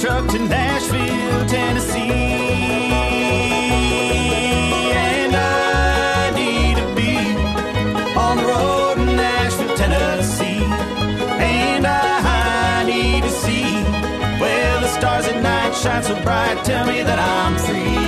truck to Nashville, Tennessee. And I need to be on the road Nashville, Tennessee. And I need to see the stars at night shine so bright. Tell me that I'm free.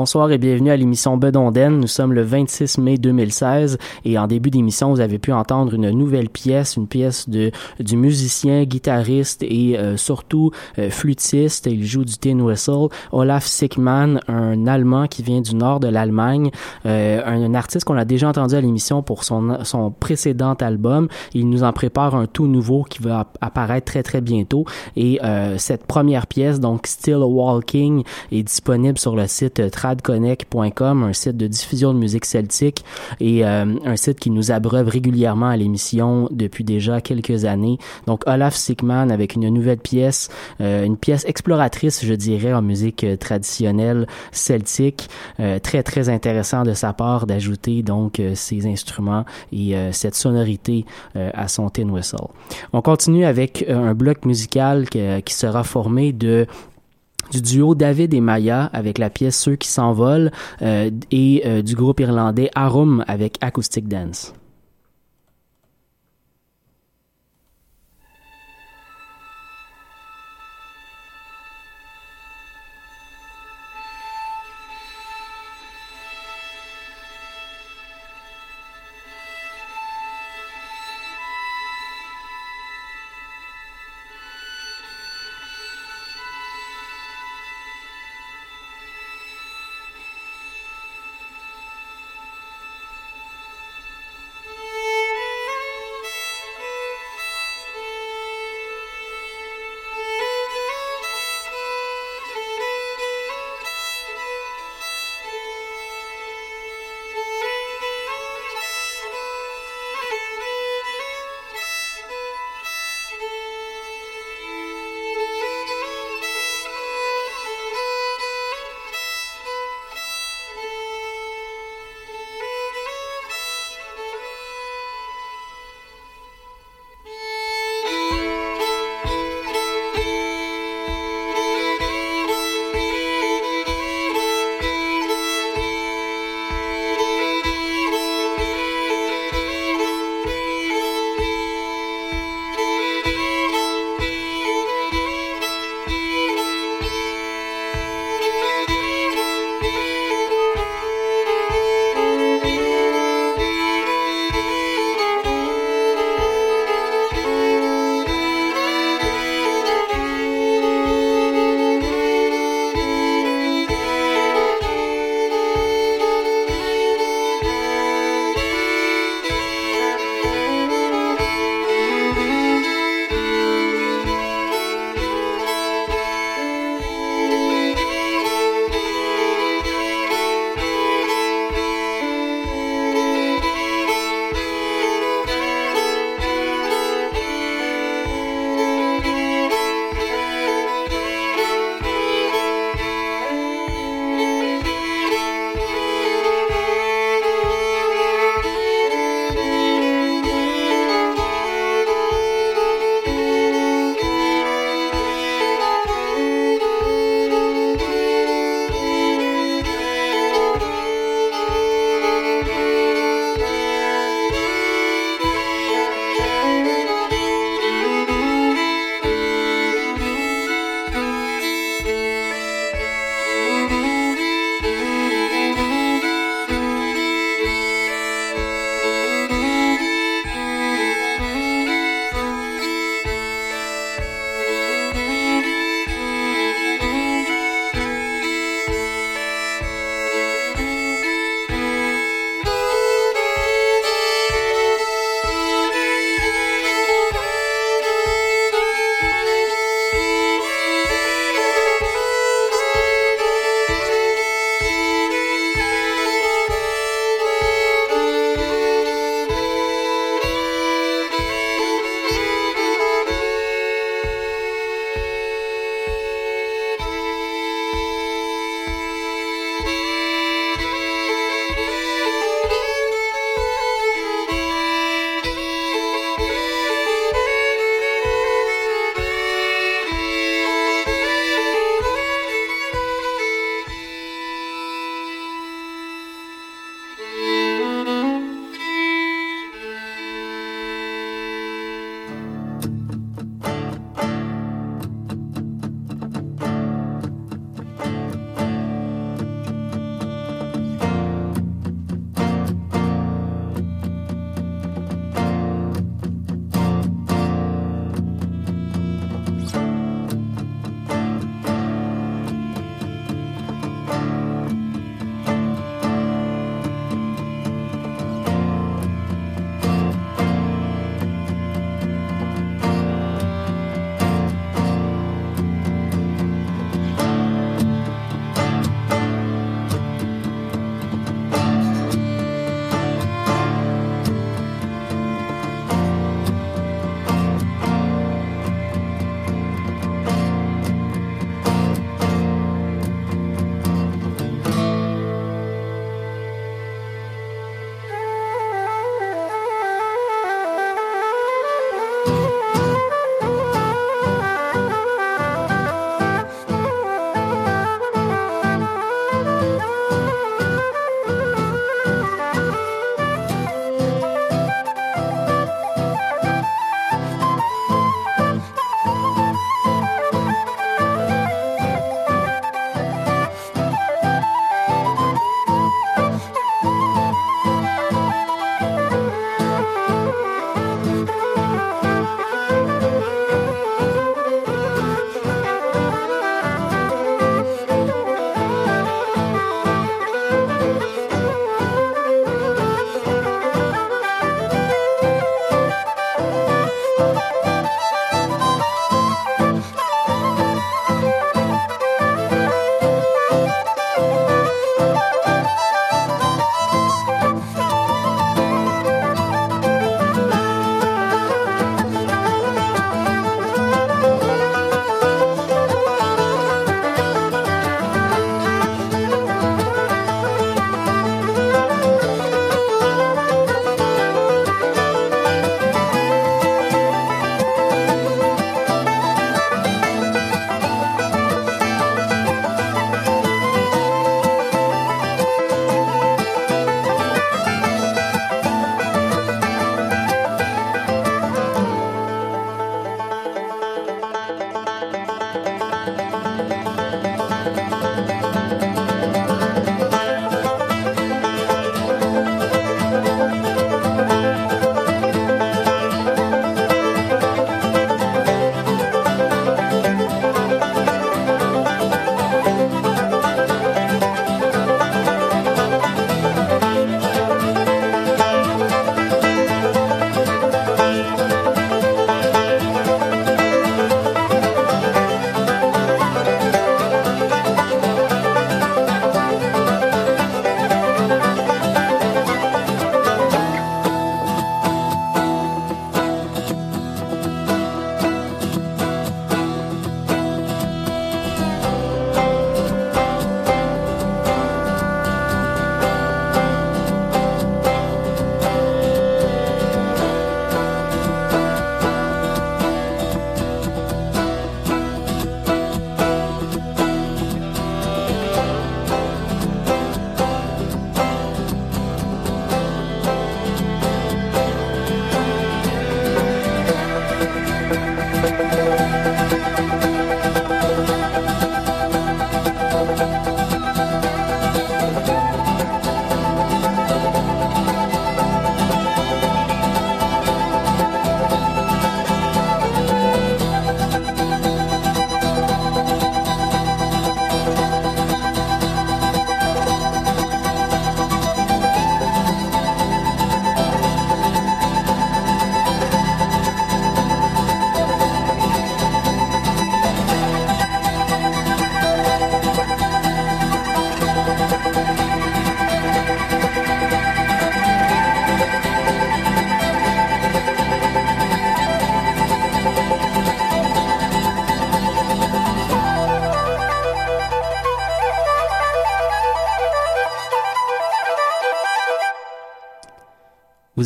bonsoir et bienvenue à l'émission Bedonden. Nous sommes le 26 mai 2016 et en début d'émission, vous avez pu entendre une nouvelle pièce, une pièce de du musicien, guitariste et euh, surtout euh, flûtiste. Il joue du tin whistle, Olaf Sickman, un Allemand qui vient du nord de l'Allemagne, euh, un, artiste qu'on a déjà entendu à l'émission pour son son précédent album. Il nous en prépare un tout nouveau qui va apparaître très très bientôt et cette première pièce, donc Still Walking, est disponible sur le site tradconnect.com, un site de diffusion de musique celtique et euh, un site qui nous abreuve régulièrement à l'émission depuis déjà quelques années. Donc Olaf Sickman avec une nouvelle pièce, euh, une pièce exploratrice, je dirais, en musique traditionnelle celtique, euh, très très intéressant de sa part d'ajouter donc ces instruments et cette sonorité à son tin whistle. On continue avec un bloc musical qui sera formé de du duo David et Maya avec la pièce Ceux qui s'envolent euh, et euh, du groupe irlandais Arum avec Acoustic Dance.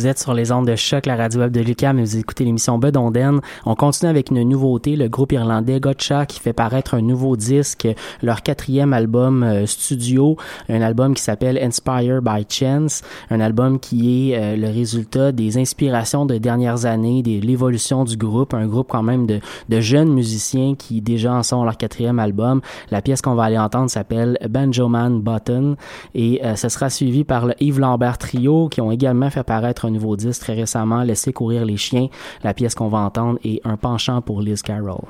Vous êtes sur les ondes de choc, la radio web de Lucam, et vous écoutez l'émission Bedonden. On continue avec une nouveauté, le groupe irlandais Gotcha qui fait paraître un nouveau disque, leur quatrième album euh, studio, un album qui s'appelle Inspire by Chance, un album qui est euh, le résultat des inspirations de dernières années, de l'évolution du groupe, un groupe quand même de, jeunes musiciens qui déjà en sont leur quatrième album. La pièce qu'on va aller entendre s'appelle Banjoman Button et euh, ce sera suivi par le Yves Lambert Trio qui ont également fait paraître un nouveau disque très récemment, Laissez courir les chiens. La pièce qu'on va entendre est un penchant pour Liz Carroll.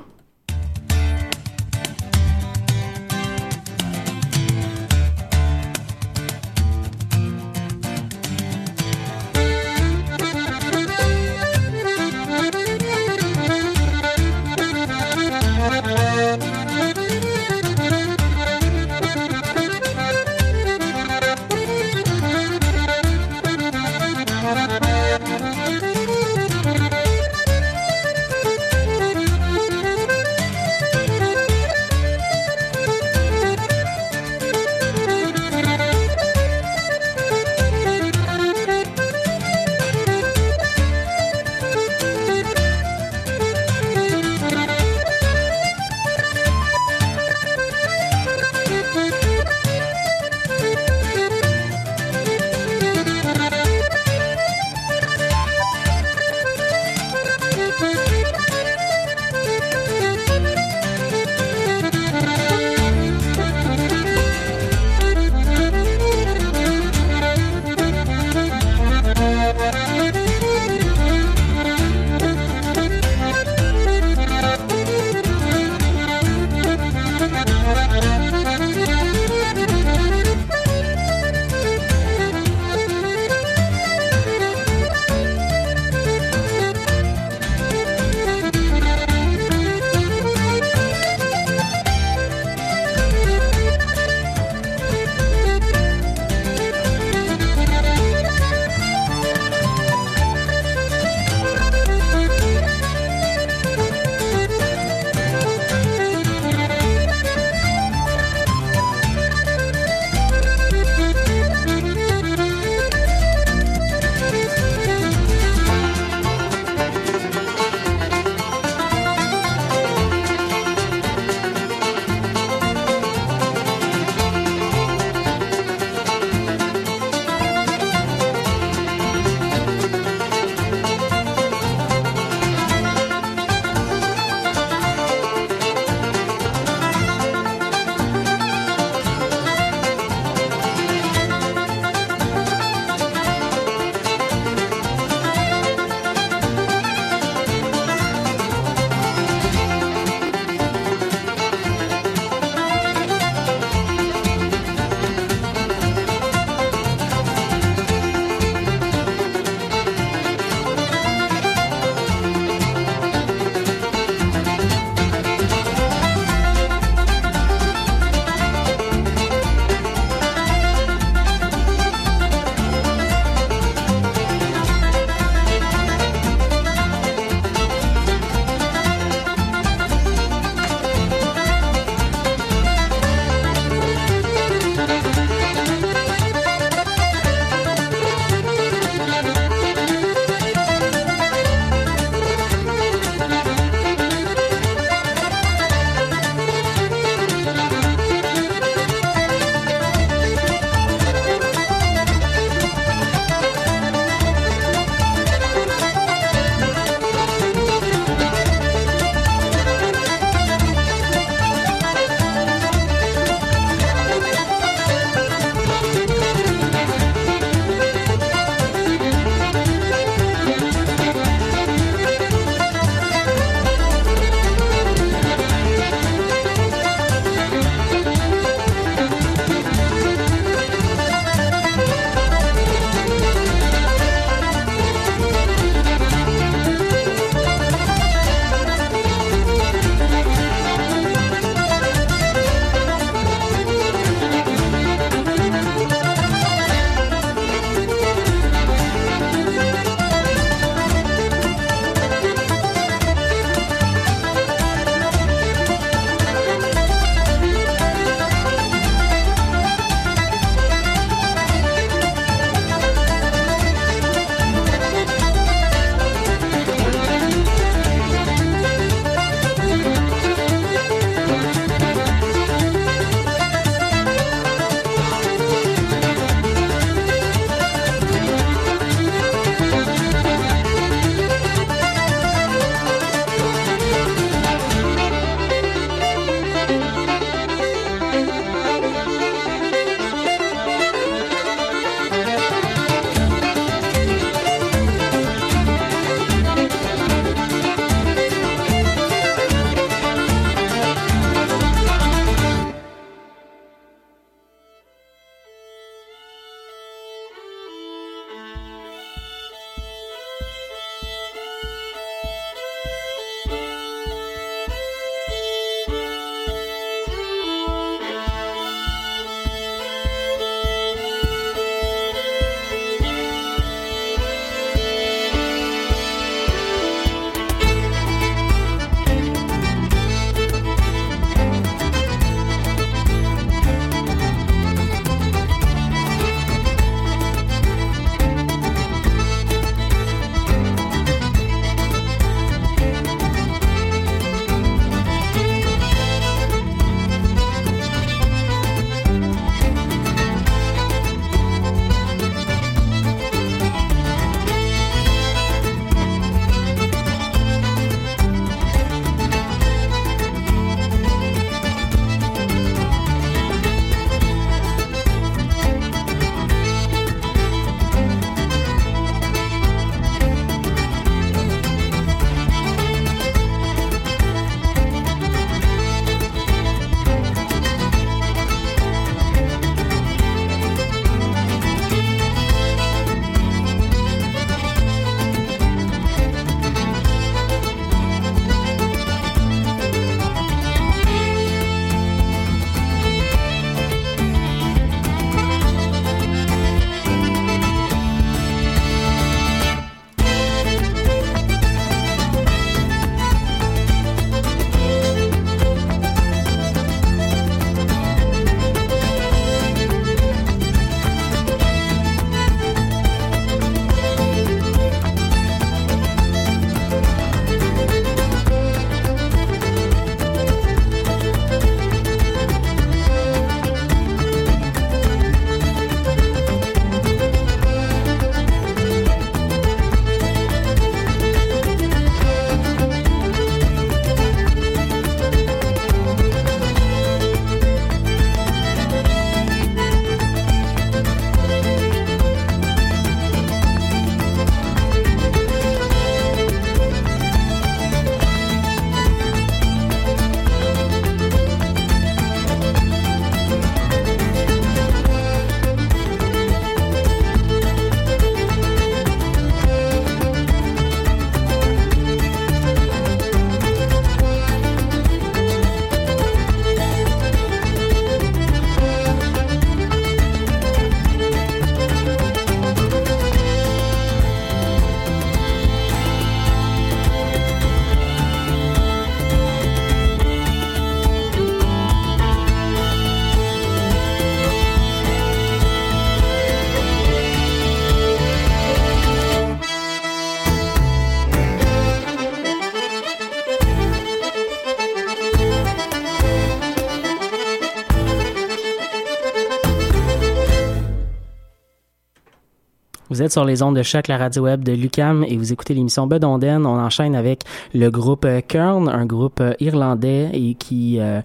Vous êtes sur les ondes de choc, la radio web de Lucam, et vous écoutez l'émission Bedonden. On enchaîne avec le groupe euh, Kern, un groupe euh, irlandais et qui euh,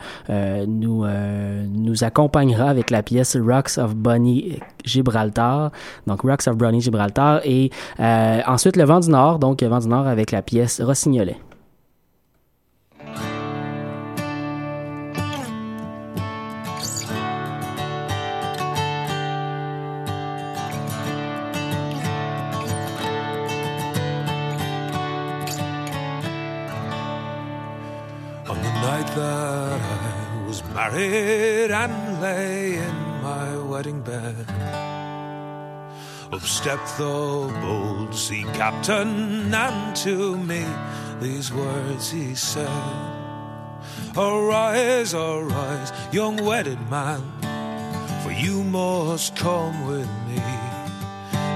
nous nous accompagnera avec la pièce Rocks of Bonnie Gibraltar. Donc Rocks of Bonnie Gibraltar et ensuite le Vent du Nord, donc Vent du Nord avec la pièce Rossignolet. Married and lay in my wedding bed. Up stepped the bold sea captain, and to me these words he said Arise, arise, young wedded man, for you must come with me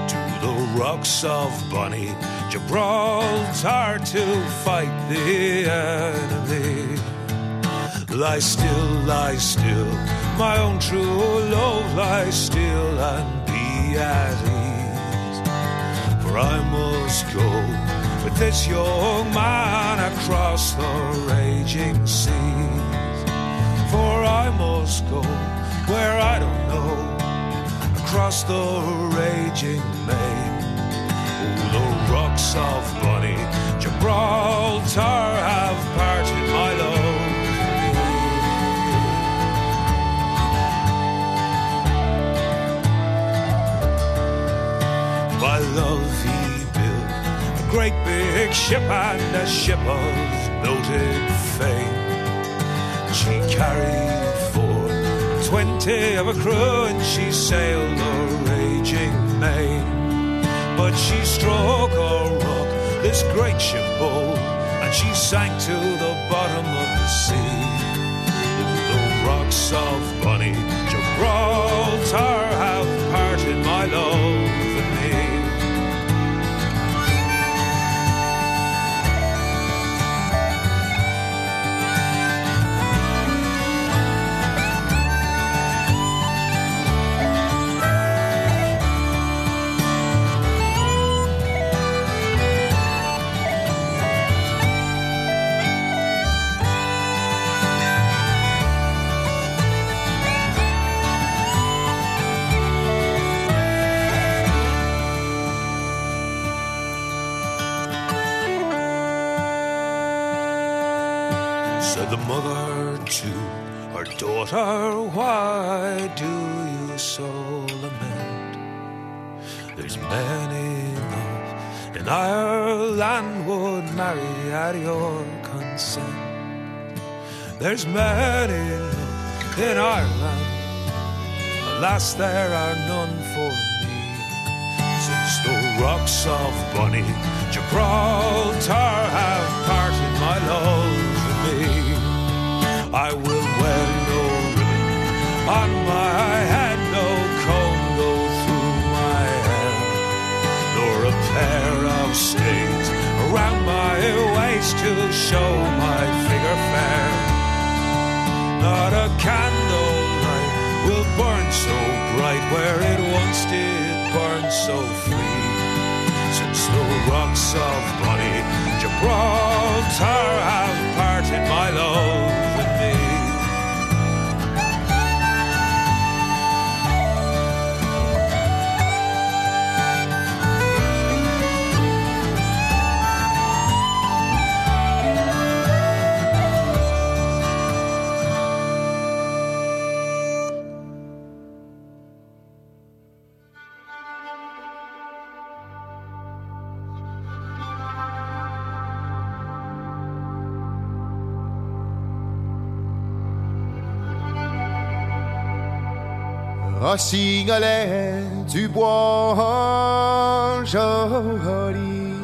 to the rocks of Bonnie Gibraltar to fight the enemy. Lie still, lie still, my own true love, lie still and be at ease. For I must go with this young man across the raging seas. For I must go where I don't know, across the raging main. Oh, the rocks of Bonnie Gibraltar have parted my love. By love he built a great big ship and a ship of noted fame. She carried four twenty of a crew and she sailed a raging main. But she struck a rock, this great ship bold, and she sank to the bottom of the sea. The rocks of Bonnie Gibraltar have parted my love marry at your consent. There's many in Ireland, alas, there are none for me. Since the rocks of Bonnie Gibraltar have parted my love from me. I will wear no ribbon on my head, waist to show my figure fair. Not a candle light will burn so bright where it once did burn so free. Since the rocks of Bonnie Gibraltar have parted my love rossignolet du bois joli.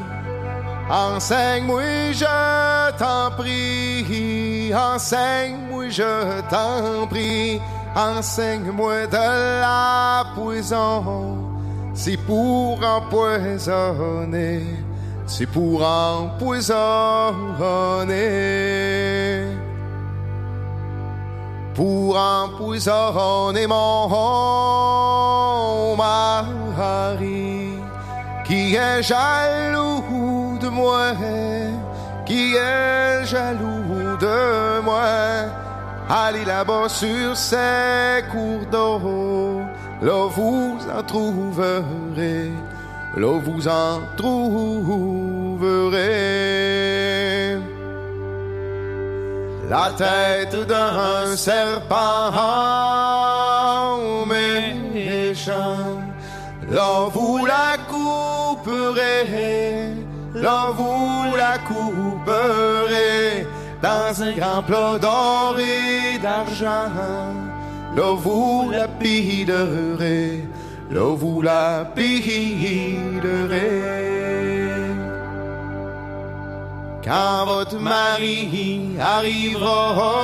Enseigne-moi, je t'en prie, enseigne-moi, je t'en prie, enseigne-moi de la poison. C'est pour empoisonner, c'est pour empoisonner pour empoisonner mon mari. qui est jaloux de moi, qui est jaloux de moi. Allez là-bas sur ces cours d'eau, là vous en trouverez, là vous en trouverez. La tête d'un serpent méchant, là vous la couperez, là vous la couperez dans un grand plat d'or et d'argent. Là vous la piderez, là vous la piderez. Quand votre mari arrivera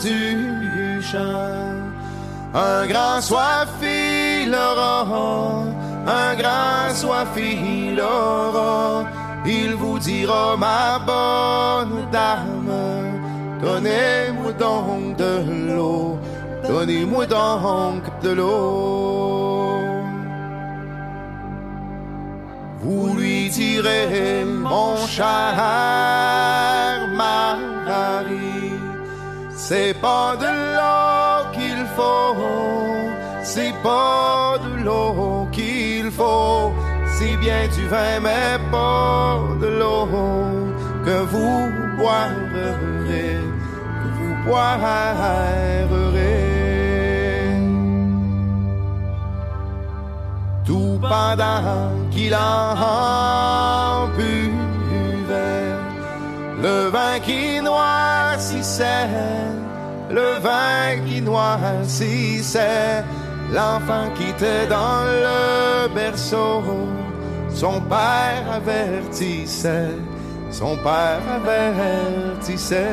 du champ, un grand soif il aura, un grand soif il aura. Il vous dira, ma bonne dame, donnez-moi donc de l'eau, donnez-moi donc de l'eau. Vous lui direz, mon cher mari, c'est pas de l'eau qu'il faut, c'est pas de l'eau qu'il faut, c'est bien du vin, mais pas de l'eau que vous boirez, que vous boirez. Pendant qu'il en buvait, le vin qui noircissait, le vin qui noircissait, l'enfant qui était dans le berceau, son père avertissait, son père avertissait.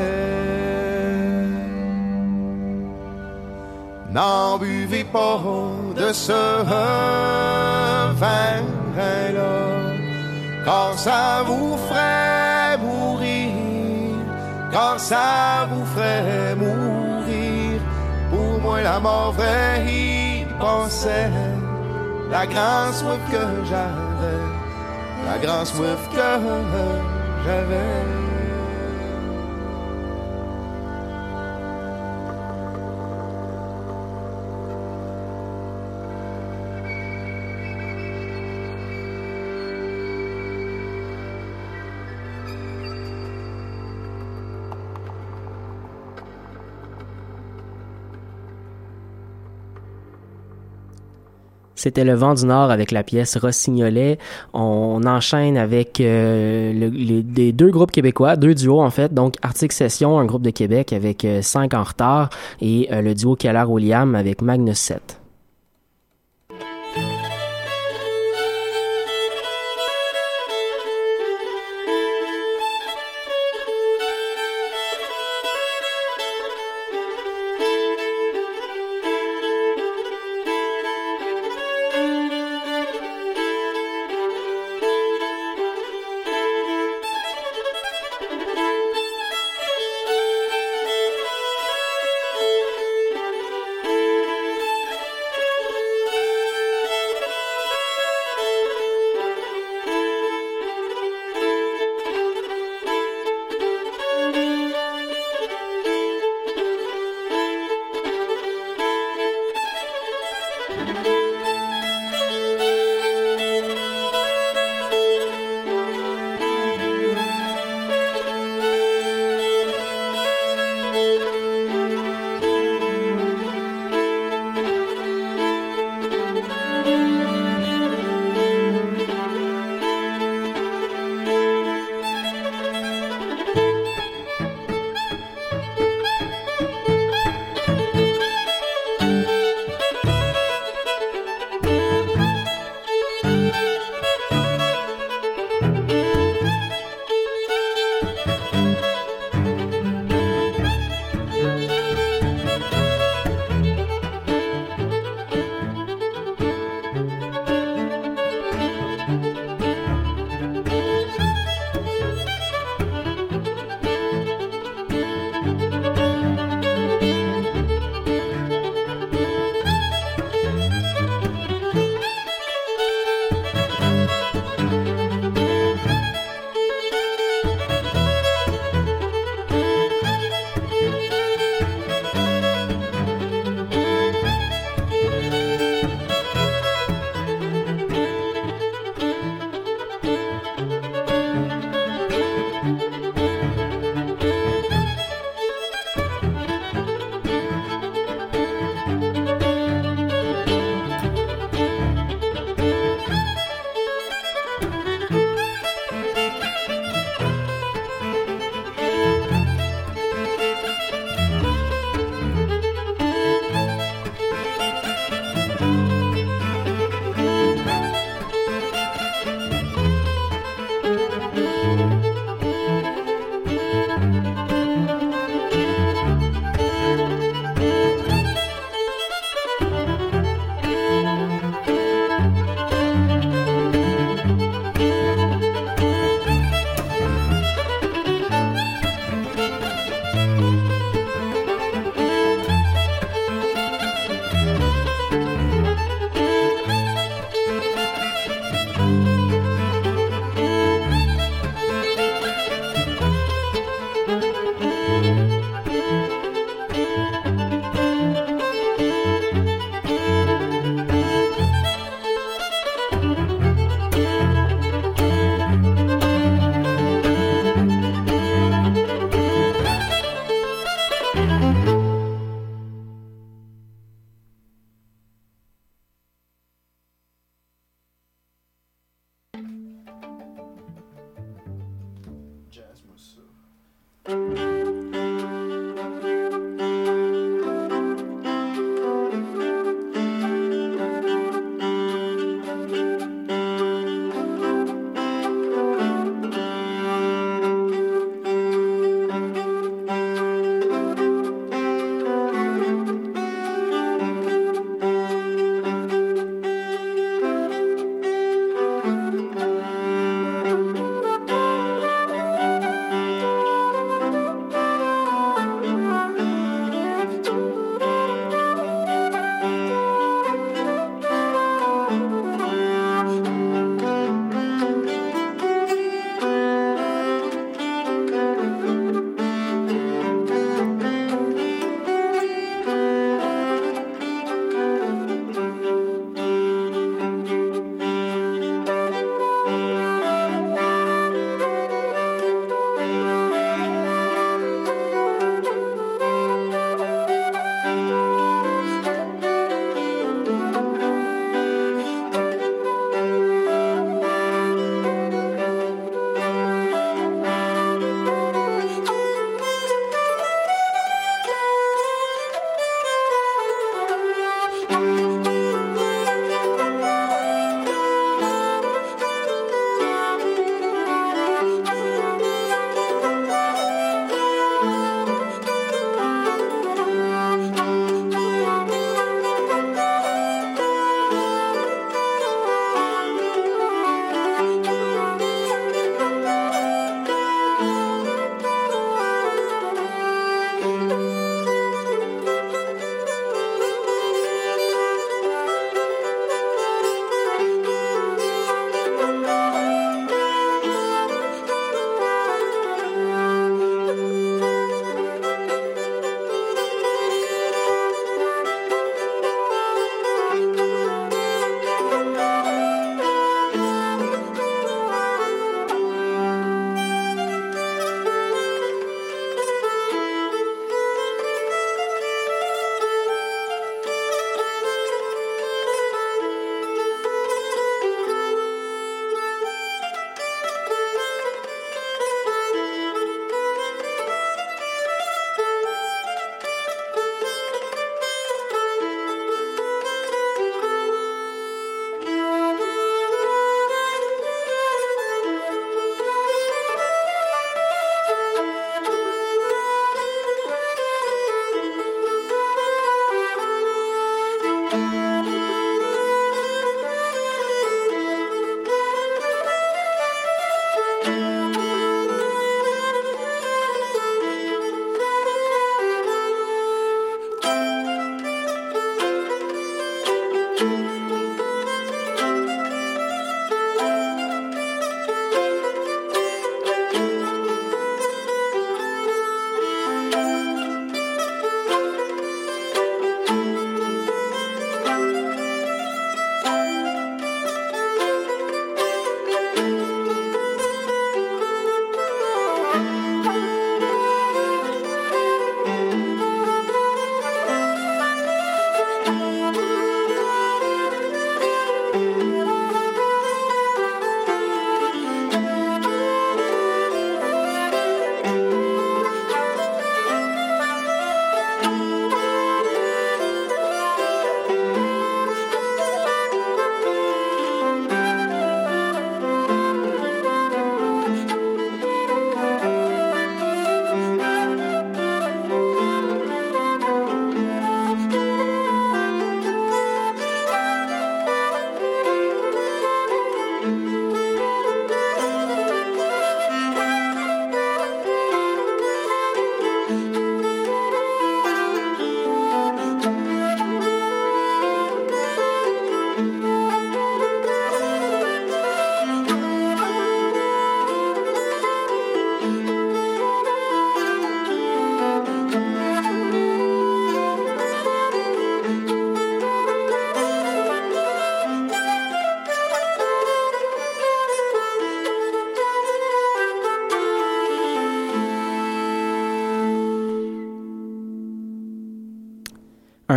N'en buvez pas de ce vin-là, car ça vous ferait mourir, car ça vous ferait mourir. Pour moi, la mort vraie y pensait, la grande soif que j'avais, la grande soif que j'avais. C'était Le Vent du Nord avec la pièce Rossignolet. On enchaîne avec euh, le, les, deux groupes québécois, deux duos en fait. Donc Arctic Session, un groupe de Québec avec euh, 5 en retard, et euh, le duo Keller-William avec Magnus 7.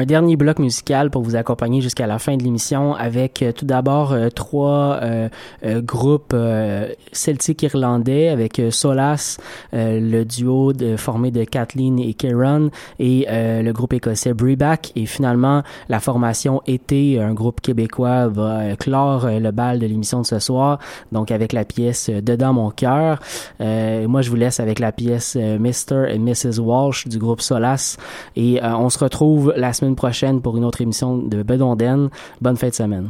Un dernier bloc musical pour vous accompagner jusqu'à la fin de l'émission avec euh, tout d'abord euh, trois euh, groupes celtiques irlandais avec Solas, le duo de, formé de Kathleen et Kieran et le groupe écossais Breback et finalement la formation été un groupe québécois va clore le bal de l'émission de ce soir donc avec la pièce Dedans mon cœur. moi je vous laisse avec la pièce Mr. et Mrs. Walsh du groupe Solas et on se retrouve la prochaine pour une autre émission de Bedonden. Bonne fin de semaine.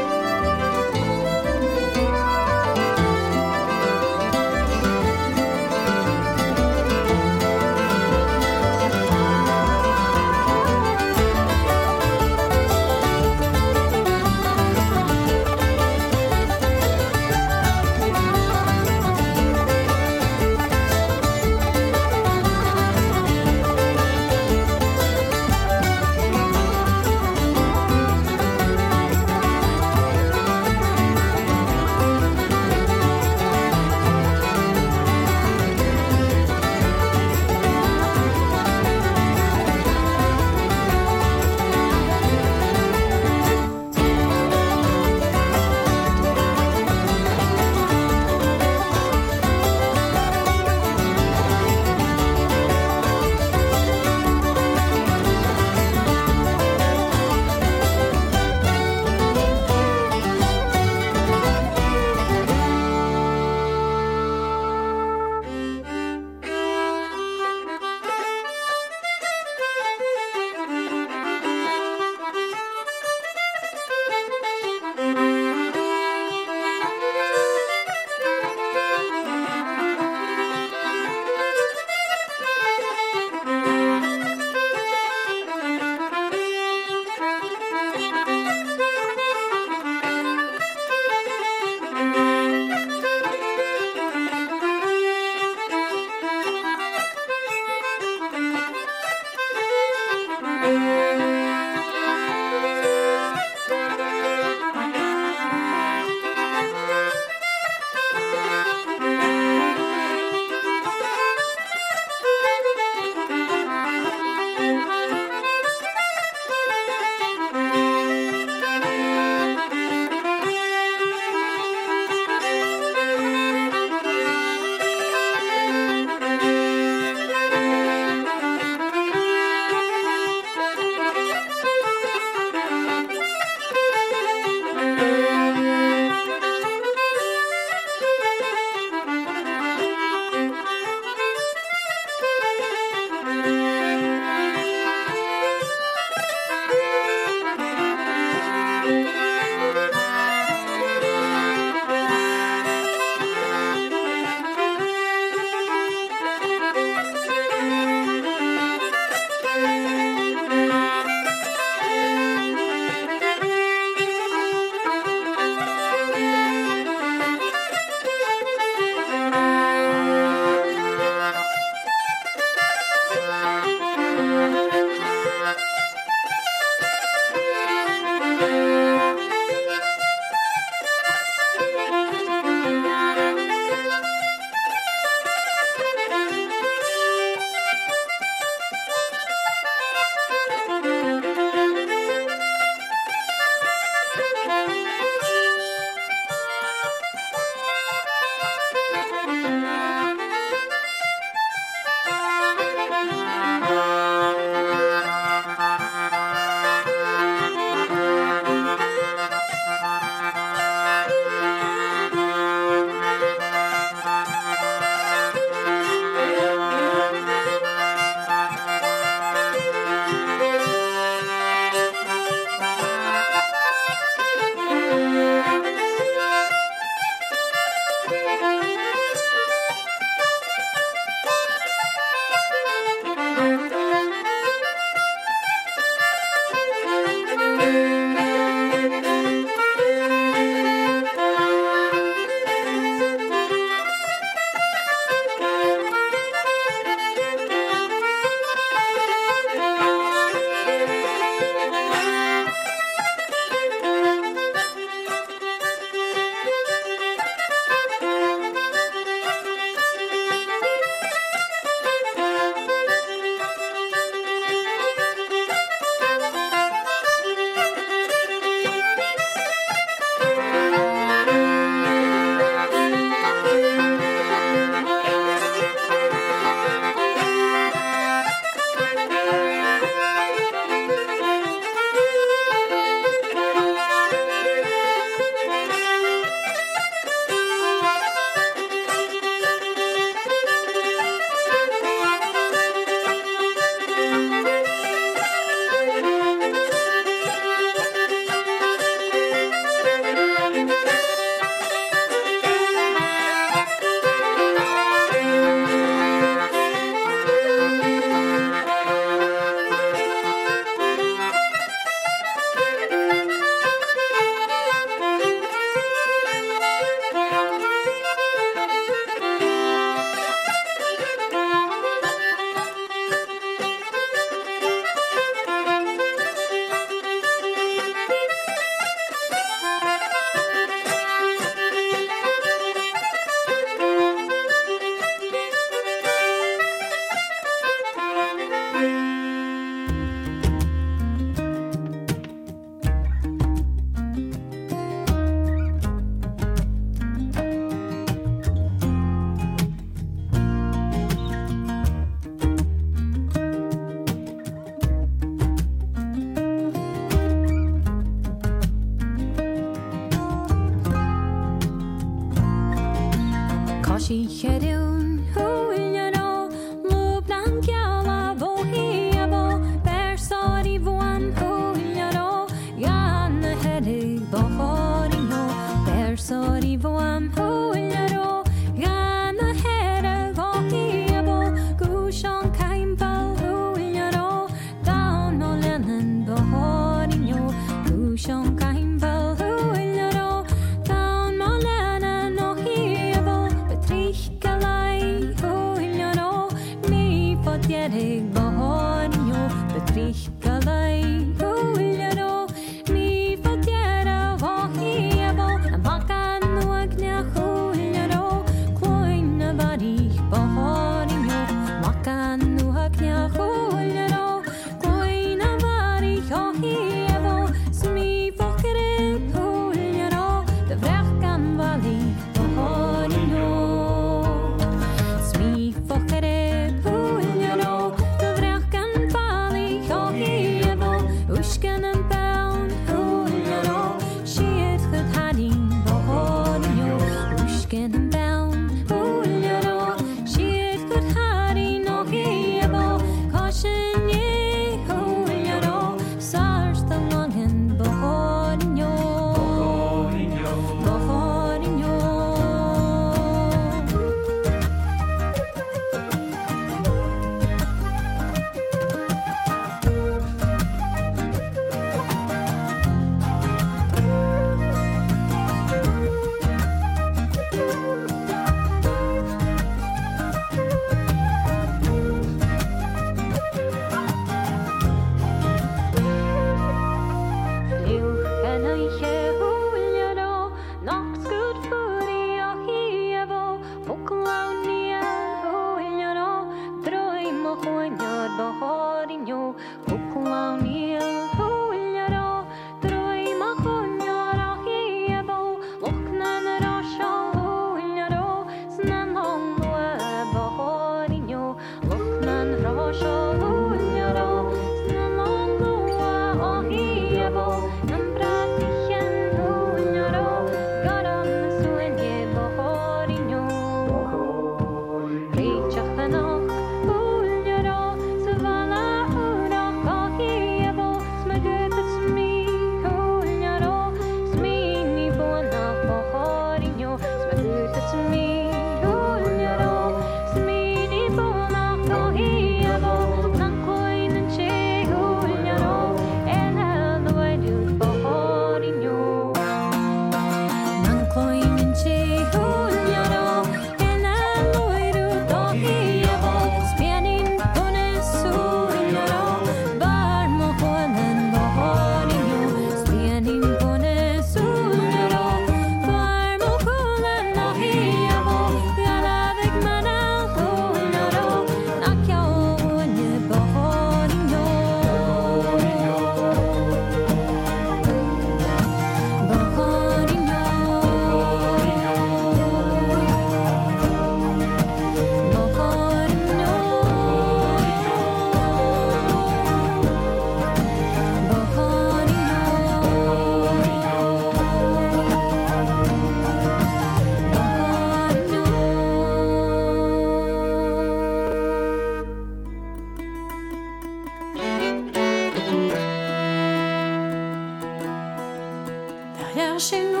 chez nous.